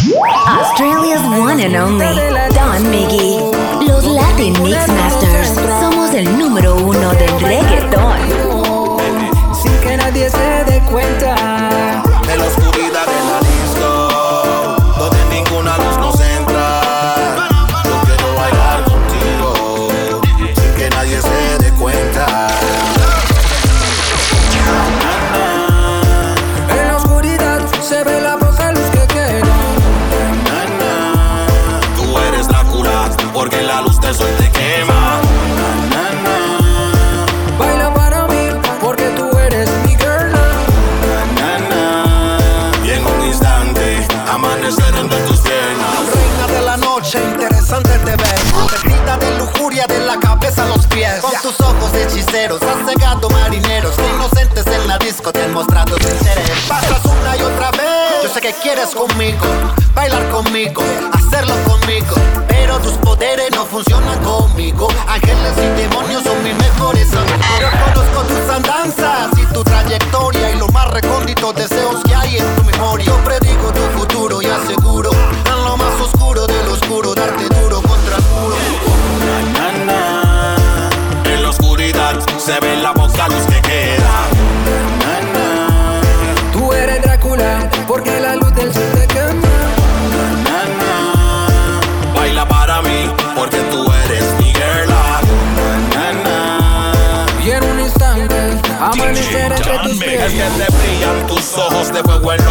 Australia's one and only Don Miggy. Los Latin Mix Masters. Somos el número uno. Con tus ojos hechiceros has cegado marineros. Inocentes en la disco te han mostrado tu interés. Pasas una y otra vez. Yo sé que quieres conmigo, bailar conmigo, hacerlo conmigo. Pero tus poderes no funcionan conmigo.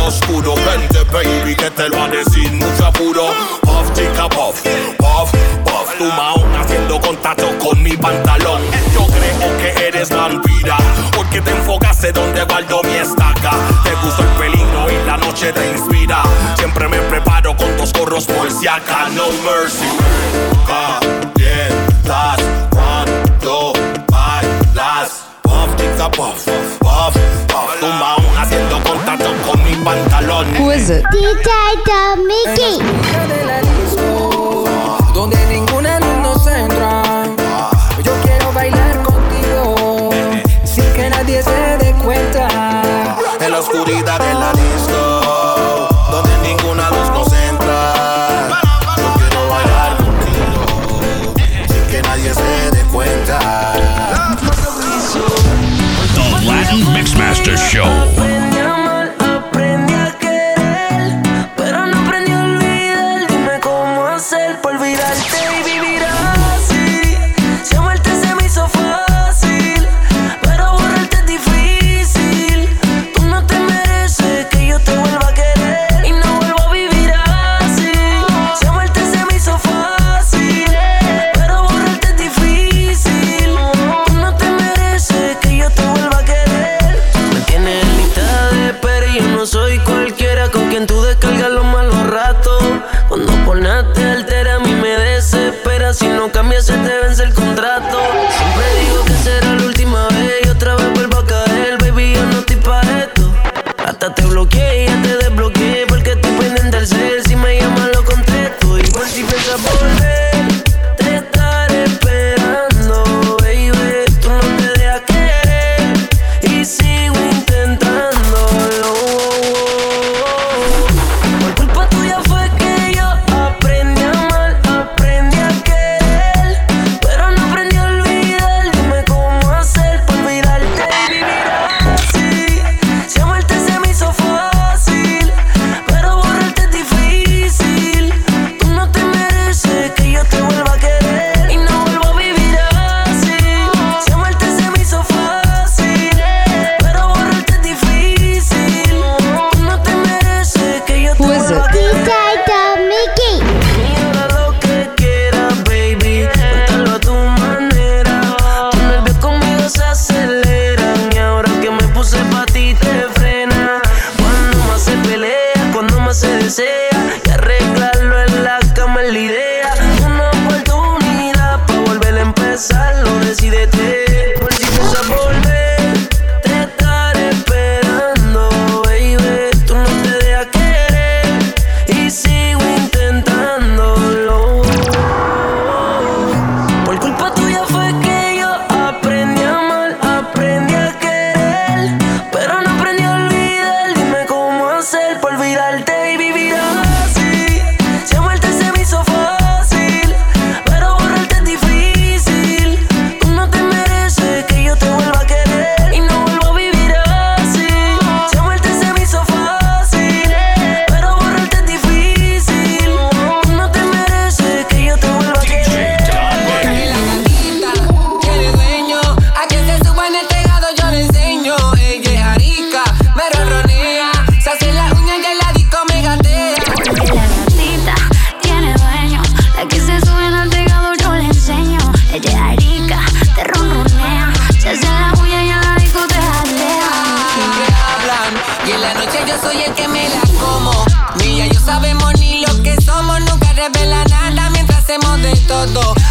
oscuro. Vente, baby, que te lo haré sin mucho apuro. Puff, chica, puff, puff, puff. Tu mahón haciendo contacto con mi pantalón. Yo creo que eres vampira, porque te enfocaste donde guardo mi estaca. Te gusta el peligro y la noche te inspira. Siempre me preparo con dos gorros por si acá, no mercy. Calientas cuando bailas, puff, chica, puff. is? DJ the Mickey. Donde ninguna luz nos entra. Yo quiero bailar contigo. Sin que nadie se dé cuenta. En la oscuridad del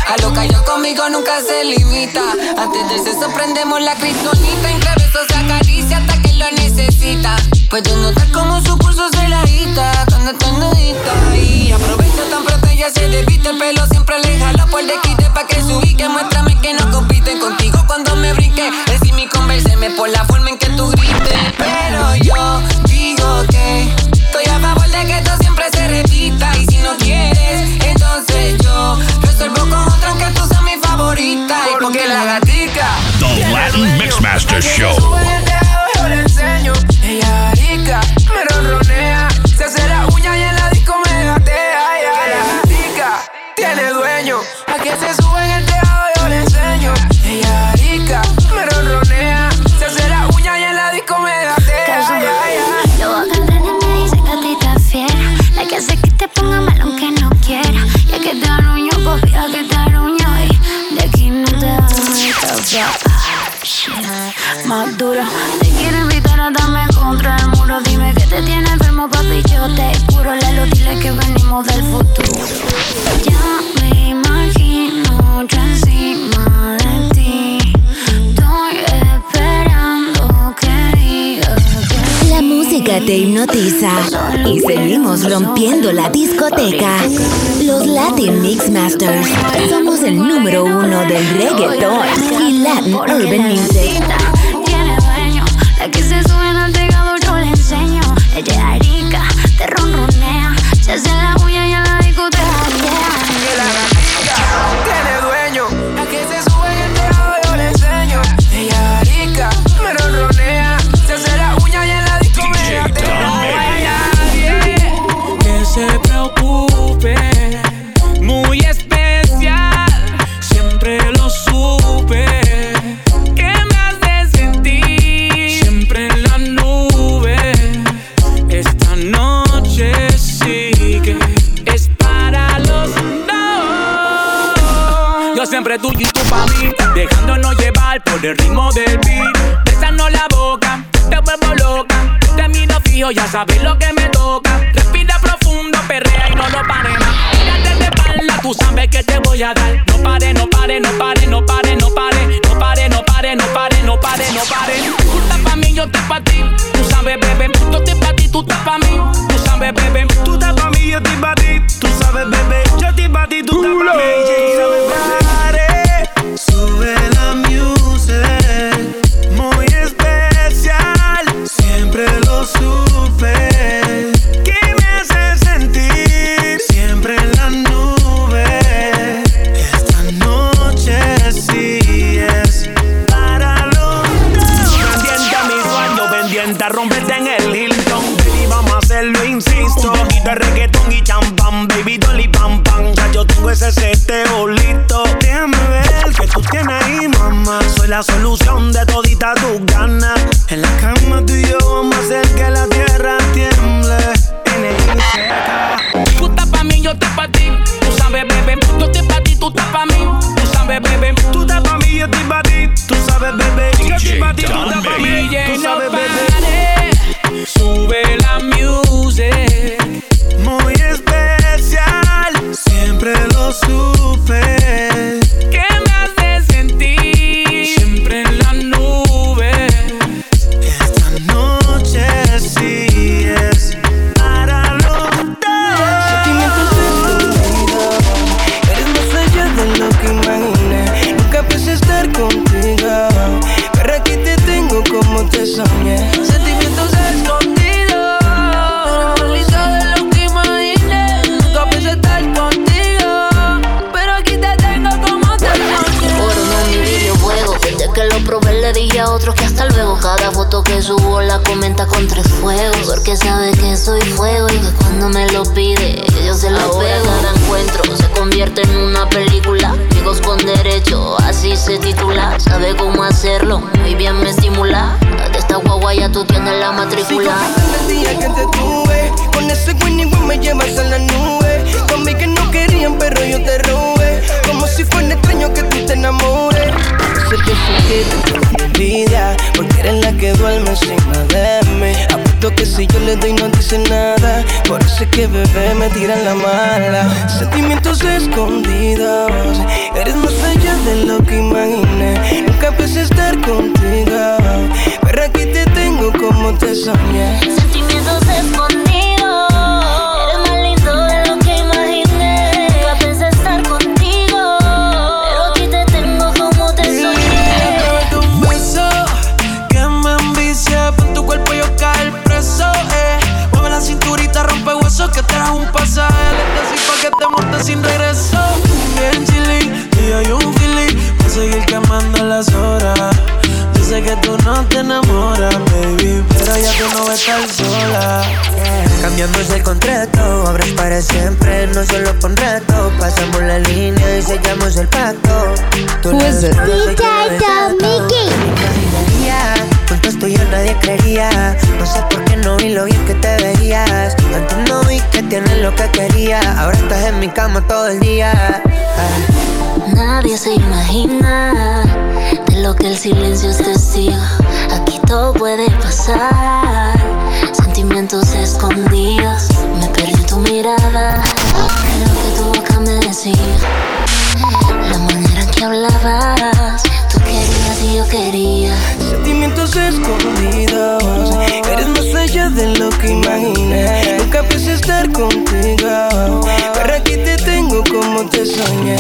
A lo que yo conmigo nunca se limita. Antes del sexo prendemos la cristonita, entre besos se acaricia hasta que lo necesita. Puedo notar como su pulso se la agita cuando está nudita. Y aprovecho tan pronto ella se despiste el pelo siempre le jalo por de quite pa' que subí que muéstrame que no compite contigo cuando me brinque. Decí converseme por la forma en que tú grites. Pero yo digo que estoy a favor de que esto siempre se repita. Resuelvo con otra que tú seas mi favorita. Y porque la gatica. The Latin Mixmaster Show. Del futuro. Ya me imagino yo encima de ti. Estoy esperando que digas que La música te hipnotiza y seguimos rompiendo la discoteca. Los Latin Mix Masters somos el número uno del reggaeton y Latin Urban Music. La que se sube el tejado yo le enseño. Ella es rica, te ronronea, se hace la uña por el ritmo del beat. Besando la boca, te vuelvo loca. Te miro fijo, ya sabes lo que me toca. Respira profundo, perrea y no lo pare más. Mírate de espalda, tú sabes que te voy a dar. No pare, no pare, no pare, no pare, no pare. No pare, no pare, no pare, no pare, no pare. Tú estás pa' mí, yo estoy pa' ti. Tú sabes, bebé, tú estás pa' ti, tú estás pa' mí. Tú sabes, bebé, tú estás pa' mí, yo estoy pa' ti. Tú sabes, bebé, yo estoy pa' ti, tú estás pa' mí. Y sabes, bebé. Sube ese seteo listo. Déjame ver que tú tienes ahí, mamá. Soy la solución subo la comenta con tres fuegos. Porque sabe que soy fuego y que cuando me lo pide, yo se lo pego. Cada encuentro se convierte en una película. Amigos con derecho, así se titula. Sabe cómo hacerlo, muy bien me estimula. De esta guagua ya tú tienes la matrícula. el día que te tuve Con ese Winnie Win me llevas a la nube Con que no querían pero yo te robé Como si fuera extraño que tú te enamores Sé que fue envidia Porque eres la que duerme encima de mí Apuesto que si yo le doy no dice nada Por eso es que bebé, me tiran la mala. Sentimientos escondidos, eres más allá de lo que imaginé. Nunca pensé estar contigo, pero aquí te tengo como te soñé. Sentimientos escondidos, sin regreso. Bien chilling, y hay un feeling. Pa' seguir quemando las horas. Yo sé que tú no te enamoras, baby. Pero ya tú no vas a estar sola. Cambiamos el contrato, abres para siempre, no solo con reto. Pasamos la línea y sellamos el pacto. Tú Who is it? DJ Mickey. Juntos tú y yo nadie creería. No sé por qué no vi lo bien que te veías. Antes no vi que tienes lo que quería. Ahora estás en mi cama todo el día. Ah. Nadie se imagina de lo que el silencio es testigo. Aquí todo puede pasar. Sentimientos escondidos. Mirada. Lo que tu boca me decía. La manera en que hablabas. Tú querías y yo quería. Sentimientos escondidos, eres más allá de lo que imaginé. Nunca pensé estar contigo, pero aquí te tengo como te soñé.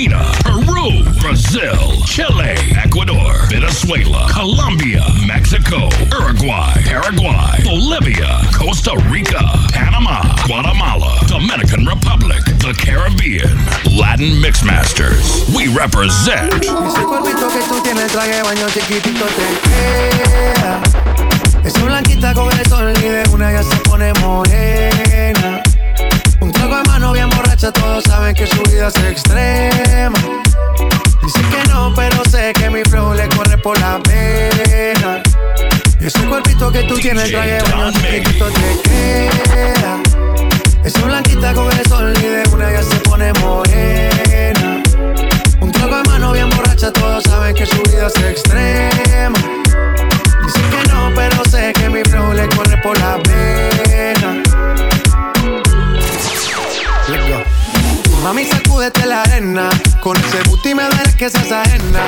Argentina, Peru, Brazil, Chile, Ecuador, Venezuela, Colombia, Mexico, Uruguay, Paraguay, Bolivia, Costa Rica, Panama, Guatemala, Dominican Republic, the Caribbean, Latin Mixmasters. We represent. Esa blanquita con el sol y de una ya se pone morena. Un trago de mano bien borracha, todos saben que su vida es extrema. Dice que no, pero sé que mi flow le corre por la pena. Ese cuerpito que tú tienes, traje de baño chiquitito te queda. Esa blanquita con el sol y de una ya se pone morena. Un trago de mano bien borracha, todos saben que su vida es extrema. Dice que no, pero sé que mi flow le corre por la pena. Mami, sacúdete la arena. Con ese booty me duele que seas ajena.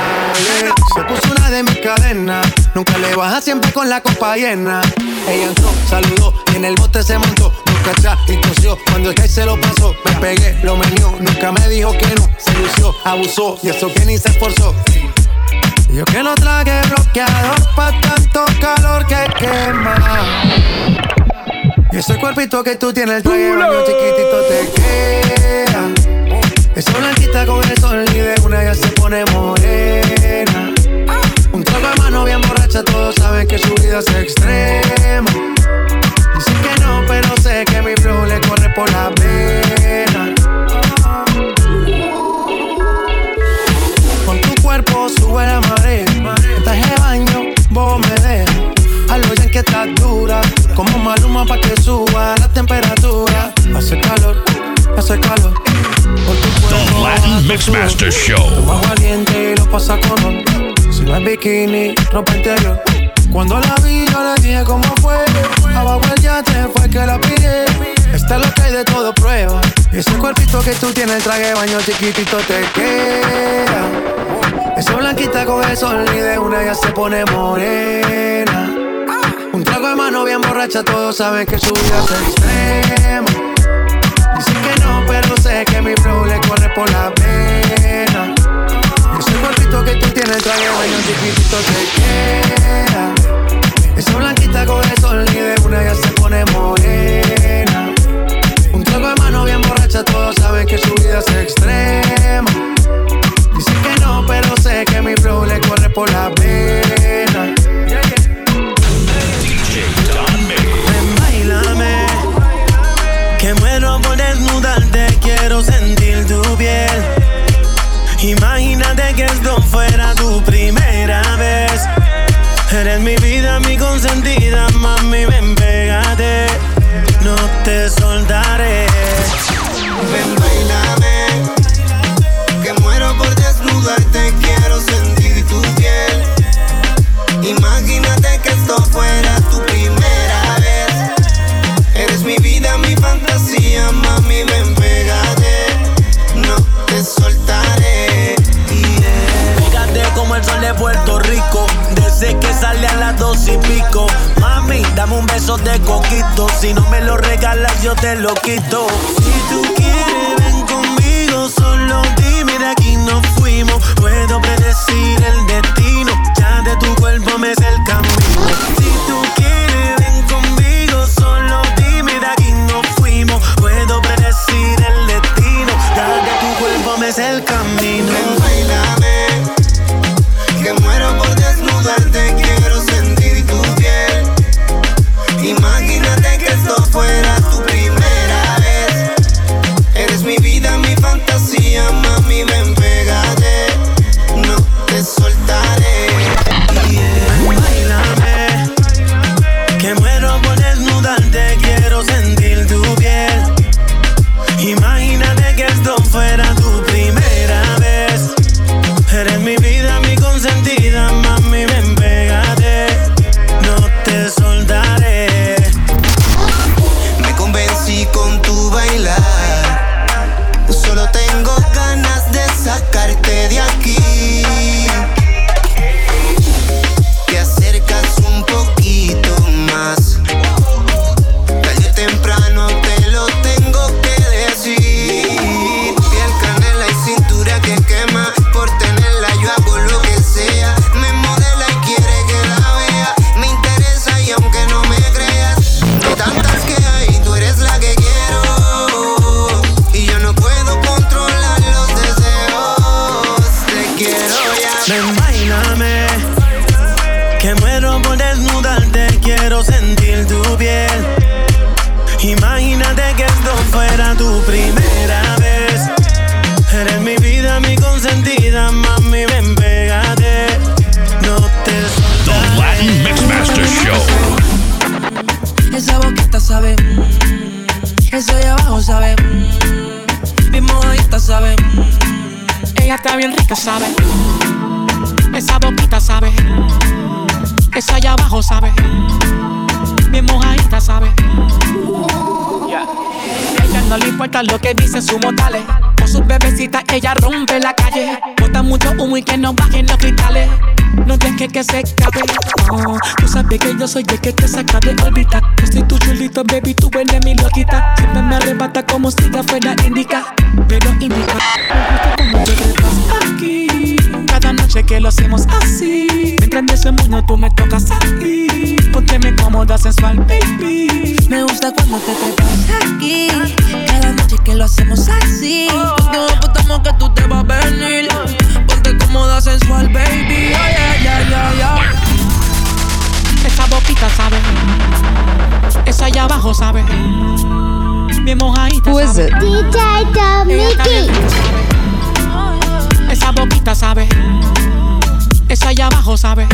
Yeah. Se puso una de mis cadenas. Nunca le baja siempre con la copa llena. Ella entró, saludó y en el bote se montó. Nunca atrás y tosió. Cuando el que se lo pasó, me pegué, lo menió. Nunca me dijo que no. Se lució, abusó y eso que ni se esforzó. Yo que no traje bloqueador pa' tanto calor que quema. Y ese cuerpito que tú tienes, el traje baño chiquitito te queda. Esa blanquita con el sol y de una ya se pone morena. Un trago de mano bien borracha, todos saben que su vida es extrema. Dice que no, pero sé que mi flow le corre por la pena. Con tu cuerpo sube la marea. Traje baño, vos me dejas. Hazlo ya que estás dura. Como maluma pa' que suba la temperatura. Hace calor, hace calor. The Latin Mixmaster. Show. Agua caliente y lo pasa con Si no es bikini, ropa interior. Cuando la vi, yo le dije cómo fue. Abajo el yate fue que la pide. Esta es lo que hay de todo prueba. Ese cuerpito que tú tienes, el traje de baño chiquitito te queda. Esa blanquita con el sol y de una ya se pone morena. Un trago de mano bien borracha, todos saben que su vida es extrema. Dicen que no, pero sé que mi flow le corre por la pena. Ese cuerpito que tú tienes, traje de baño chiquitito te queda. Esa blanquita con el sol y una ya se pone morena. Un trago de mano bien borracha, todos saben que su vida es extrema. Dicen que no, pero sé que mi flow le corre por la pena. Si no me lo regalas yo te lo quito. Si tú quieres, ven conmigo, solo dime de aquí nos fuimos. Puedo predecir el destino, ya de tu cuerpo me sé el camino. Consentida, mami, ven, pégate. No te The Latin Mixmaster Show. Esa boquita sabe, eso de abajo sabe, bien mojadita sabe. Ella está bien rica, sabe. Esa boquita sabe. Esa allá abajo sabe. Bien mojadita sabe. Ella no le importa lo que dicen sus modales. Con sus bebecitas ella rompe la calle. Bota mucho humo y que no bajen los cristales. No dejes que se escape. No, tú sabes que yo soy el que te saca de órbita. Yo soy tu chulito, baby, tú eres mi loquita. Siempre me arrebata como si ya fuera indica. Pero indica. Me gusta trepas aquí. Cada noche que lo hacemos así. Mientras de ese mundo tú me tocas aquí. Pónteme cómoda, sensual, baby. Me gusta cuando te trepas lo hacemos así. No apostamos que tú te vas a venir. Ponte cómoda, sensual, baby. Oh, yeah, yeah, yeah, yeah. Esa boquita sabe. Esa allá abajo sabe. Bien mojadita Who is it? DJ Mickey. Esa boquita sabe. Esa allá abajo sabe.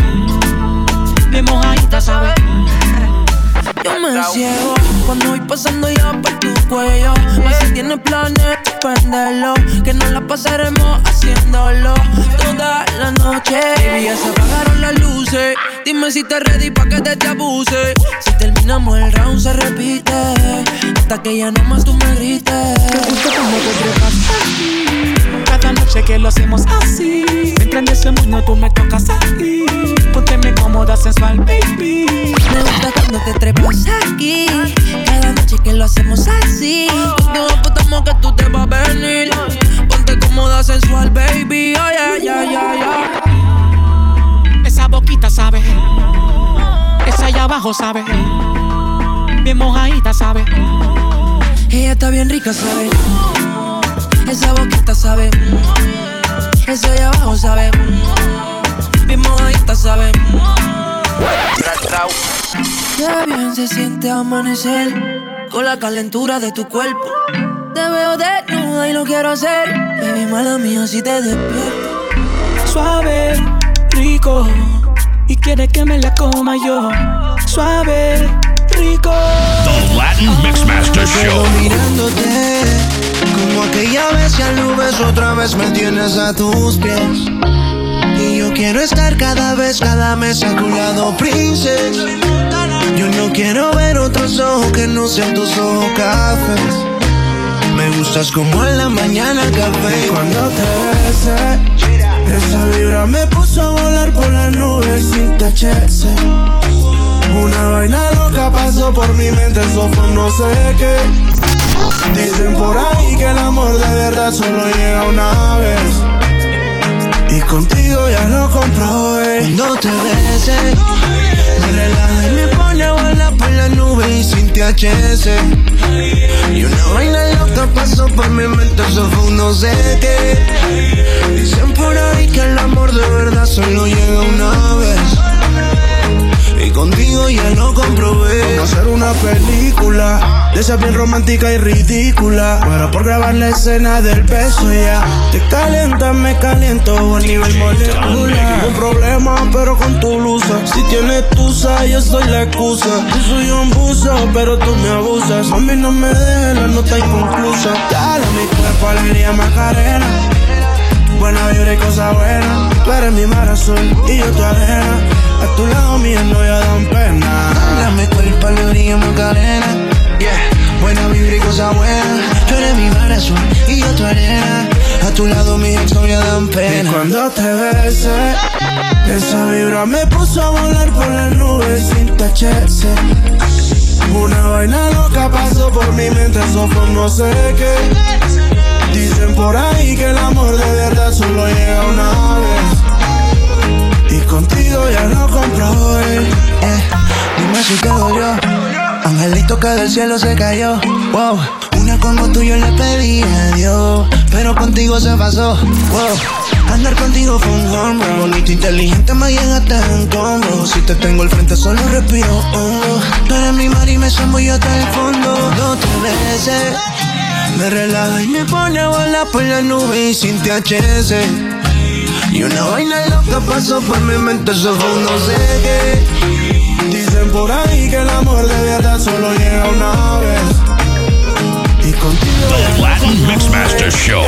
Bien mojadita sabe. Me ciego cuando voy pasando ya por tu cuello. Más si tienes planes, suspenderlo. Que no la pasaremos haciéndolo toda la noche. Baby, ya se apagaron las luces. Dime si te ready pa' que te, te abuse. Si terminamos el round, se repite. Hasta que ya no más tú me grites. Me gusta cuando te trepas Cada noche que lo hacemos así. Mientras en ese mundo tú me tocas aquí. Pónteme cómoda, sensual, baby. Me gusta cuando te trepas aquí. Cada noche que lo hacemos así. No apostamos que tú te vas a venir. Ponte cómoda, sensual, baby. Oh, yeah, yeah, yeah, yeah. Esa boquita sabe. Esa allá abajo sabe. Bien mojadita sabe. Ella está bien rica, ¿sabe? Esa boquita, ¿sabe? Esa de abajo, ¿sabe? Bien mojadita, ¿sabe? Qué bien se siente amanecer con la calentura de tu cuerpo. Te veo desnuda y lo quiero hacer. Baby, mala mía, si te despierto. Suave, rico. Y quiere que me la coma yo. Suave, rico. The Latin Mixmaster Show. Pues me tienes a tus pies. Y yo quiero estar cada vez, cada mes a tu lado, princess. Yo no quiero ver otros ojos que no sean tus ojos cafés. Me gustas como en la mañana café. Cuando te besé, esa vibra me puso a volar por las nubes sin tacharse. Una vaina loca pasó por mi mente, eso fue no sé qué. Dicen por ahí que el amor de verdad solo llega una vez. Y contigo ya lo comprobé. No te beses, me relaja y me pone a volar por la nube y sin THC. Y una vaina loca pasó por mi mente, eso fue un no sé qué. Dicen por ahí que el amor de verdad solo llega una vez. Y contigo ya lo comprobé. Vamos a hacer una película de esa bien romántica y ridícula. Pero por grabar la escena del beso ya. Te calientas, me caliento a nivel molecular. Un problema, pero con tu blusa. Si tienes tusa, yo soy la excusa. Yo soy un buzo, pero tú me abusas. A mí no me dejes la nota inconclusa. Dale mi cuerpo alegría macarena. Buena vibra y cosa buena. Tú eres mi mar azul y yo tu arena. A tu lado mío no ya dan pena. Dame cuerpo, alegría, macarena. Yeah. Buena vibra y cosa buena. Tú eres mi azul y yo tu arena. A tu lado mis historias dan pena. Y cuando te besé, esa vibra me puso a volar por las nubes sin tacharse. Una vaina loca pasó por mi mente, eso fue no sé qué. Dicen por ahí que el amor de verdad solo llega Que del cielo se cayó. Wow, una como tú yo le pedí a Dios. Pero contigo se pasó. Wow. Andar contigo fue un home. Bonito, inteligente, me llegaste en combo. Si te tengo al frente, solo respiro hondo. Tú eres mi mar y me yo hasta el fondo. Dos, tres veces. Me relaja y me pone a volar por la nube y sin THC. Y una vaina loca pasó por mi mente, eso fue no sé qué. Por ahí que el amor de verdad solo llega una vez. Y contigo. The Latin Mixmaster Show.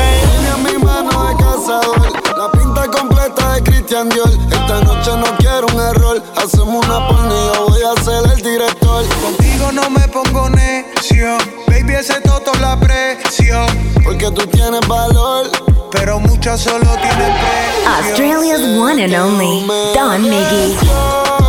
Mi mano de cazador, la pinta completa de Christian Dior. Esta noche no quiero un error, hacemos una yo voy a ser el director. Contigo no me pongo necio, baby ese toto la presión. Porque tú tienes valor, pero muchas solo tienen precio. Australia's one and only, Don Miggy.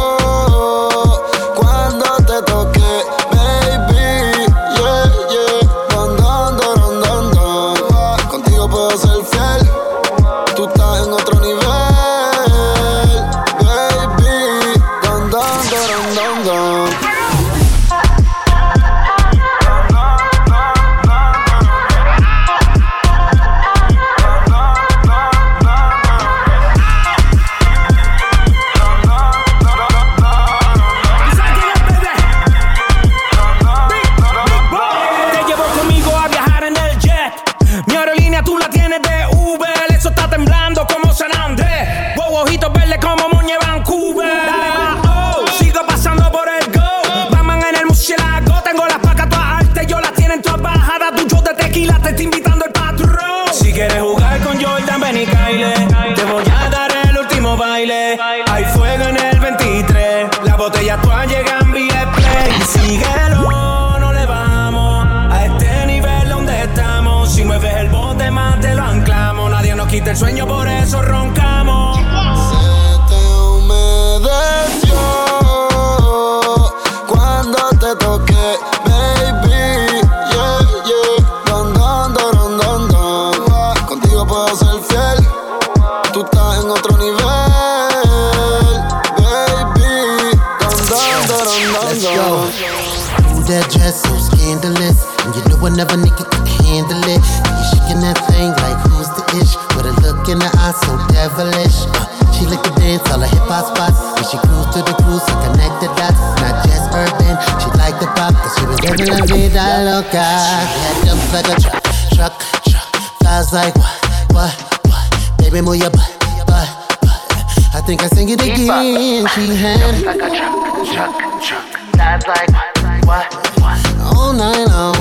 You nigga can handle it. And you shaking that thing like who's the ish? With a look in her eyes so devilish. Uh, she like to dance all the hip hop spots. When she cruise to the cruise and connect the dots. Not just urban, she like the pop. Cause she was living la vida loca. She had jumps like a truck, truck, truck. Flies like what, what, what? Baby, move your butt, butt, butt. I think I sing it again. She had like a truck, truck, truck. Flies like what, what, what? All night long.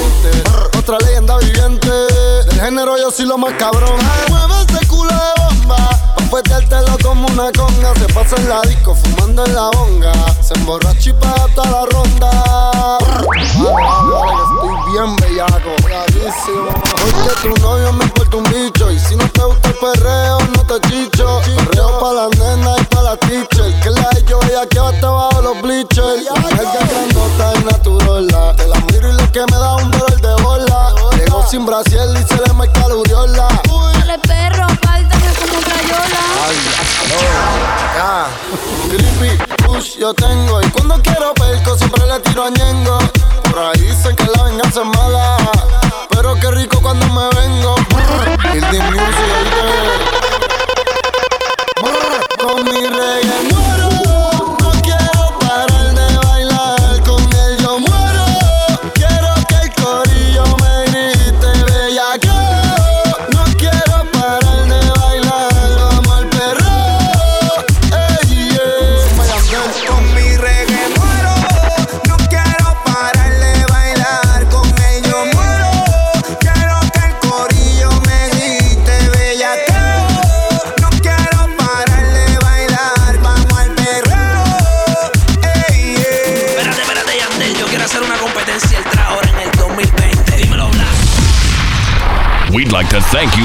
En el 2020. Otra leyenda viviente. Del género yo soy lo más cabrón. Mueve ese culo de bomba. Pa' lo como una conga. Se pasa en la disco fumando en la bonga. Se emborracha y paga toda la ronda. Estoy bien bellaco. Porque tu novio me importa un bicho. Y si no te gusta el perreo, no te chicho. Perreo pa' las nenas y pa' la teacher. Que la de yo ella que va bajo los bleachers. La grandota y natural. Te la miro y lo que me da un dolor de bola. Llegó sin brasil y se le marca la uriola. Dale perro, páltame como crayola. Ay, ya. Creepy, push yo tengo. Y cuando quiero perco siempre le tiro a Ñengo. Por ahí dicen que la venganza es mala. Pero qué rico cuando me vengo. De music, Con mi reggae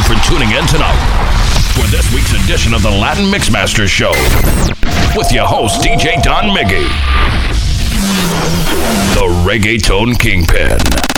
for tuning in tonight for this week's edition of the Latin Mixmaster Show with your host, DJ Don Miggy, the Reggaeton Kingpin.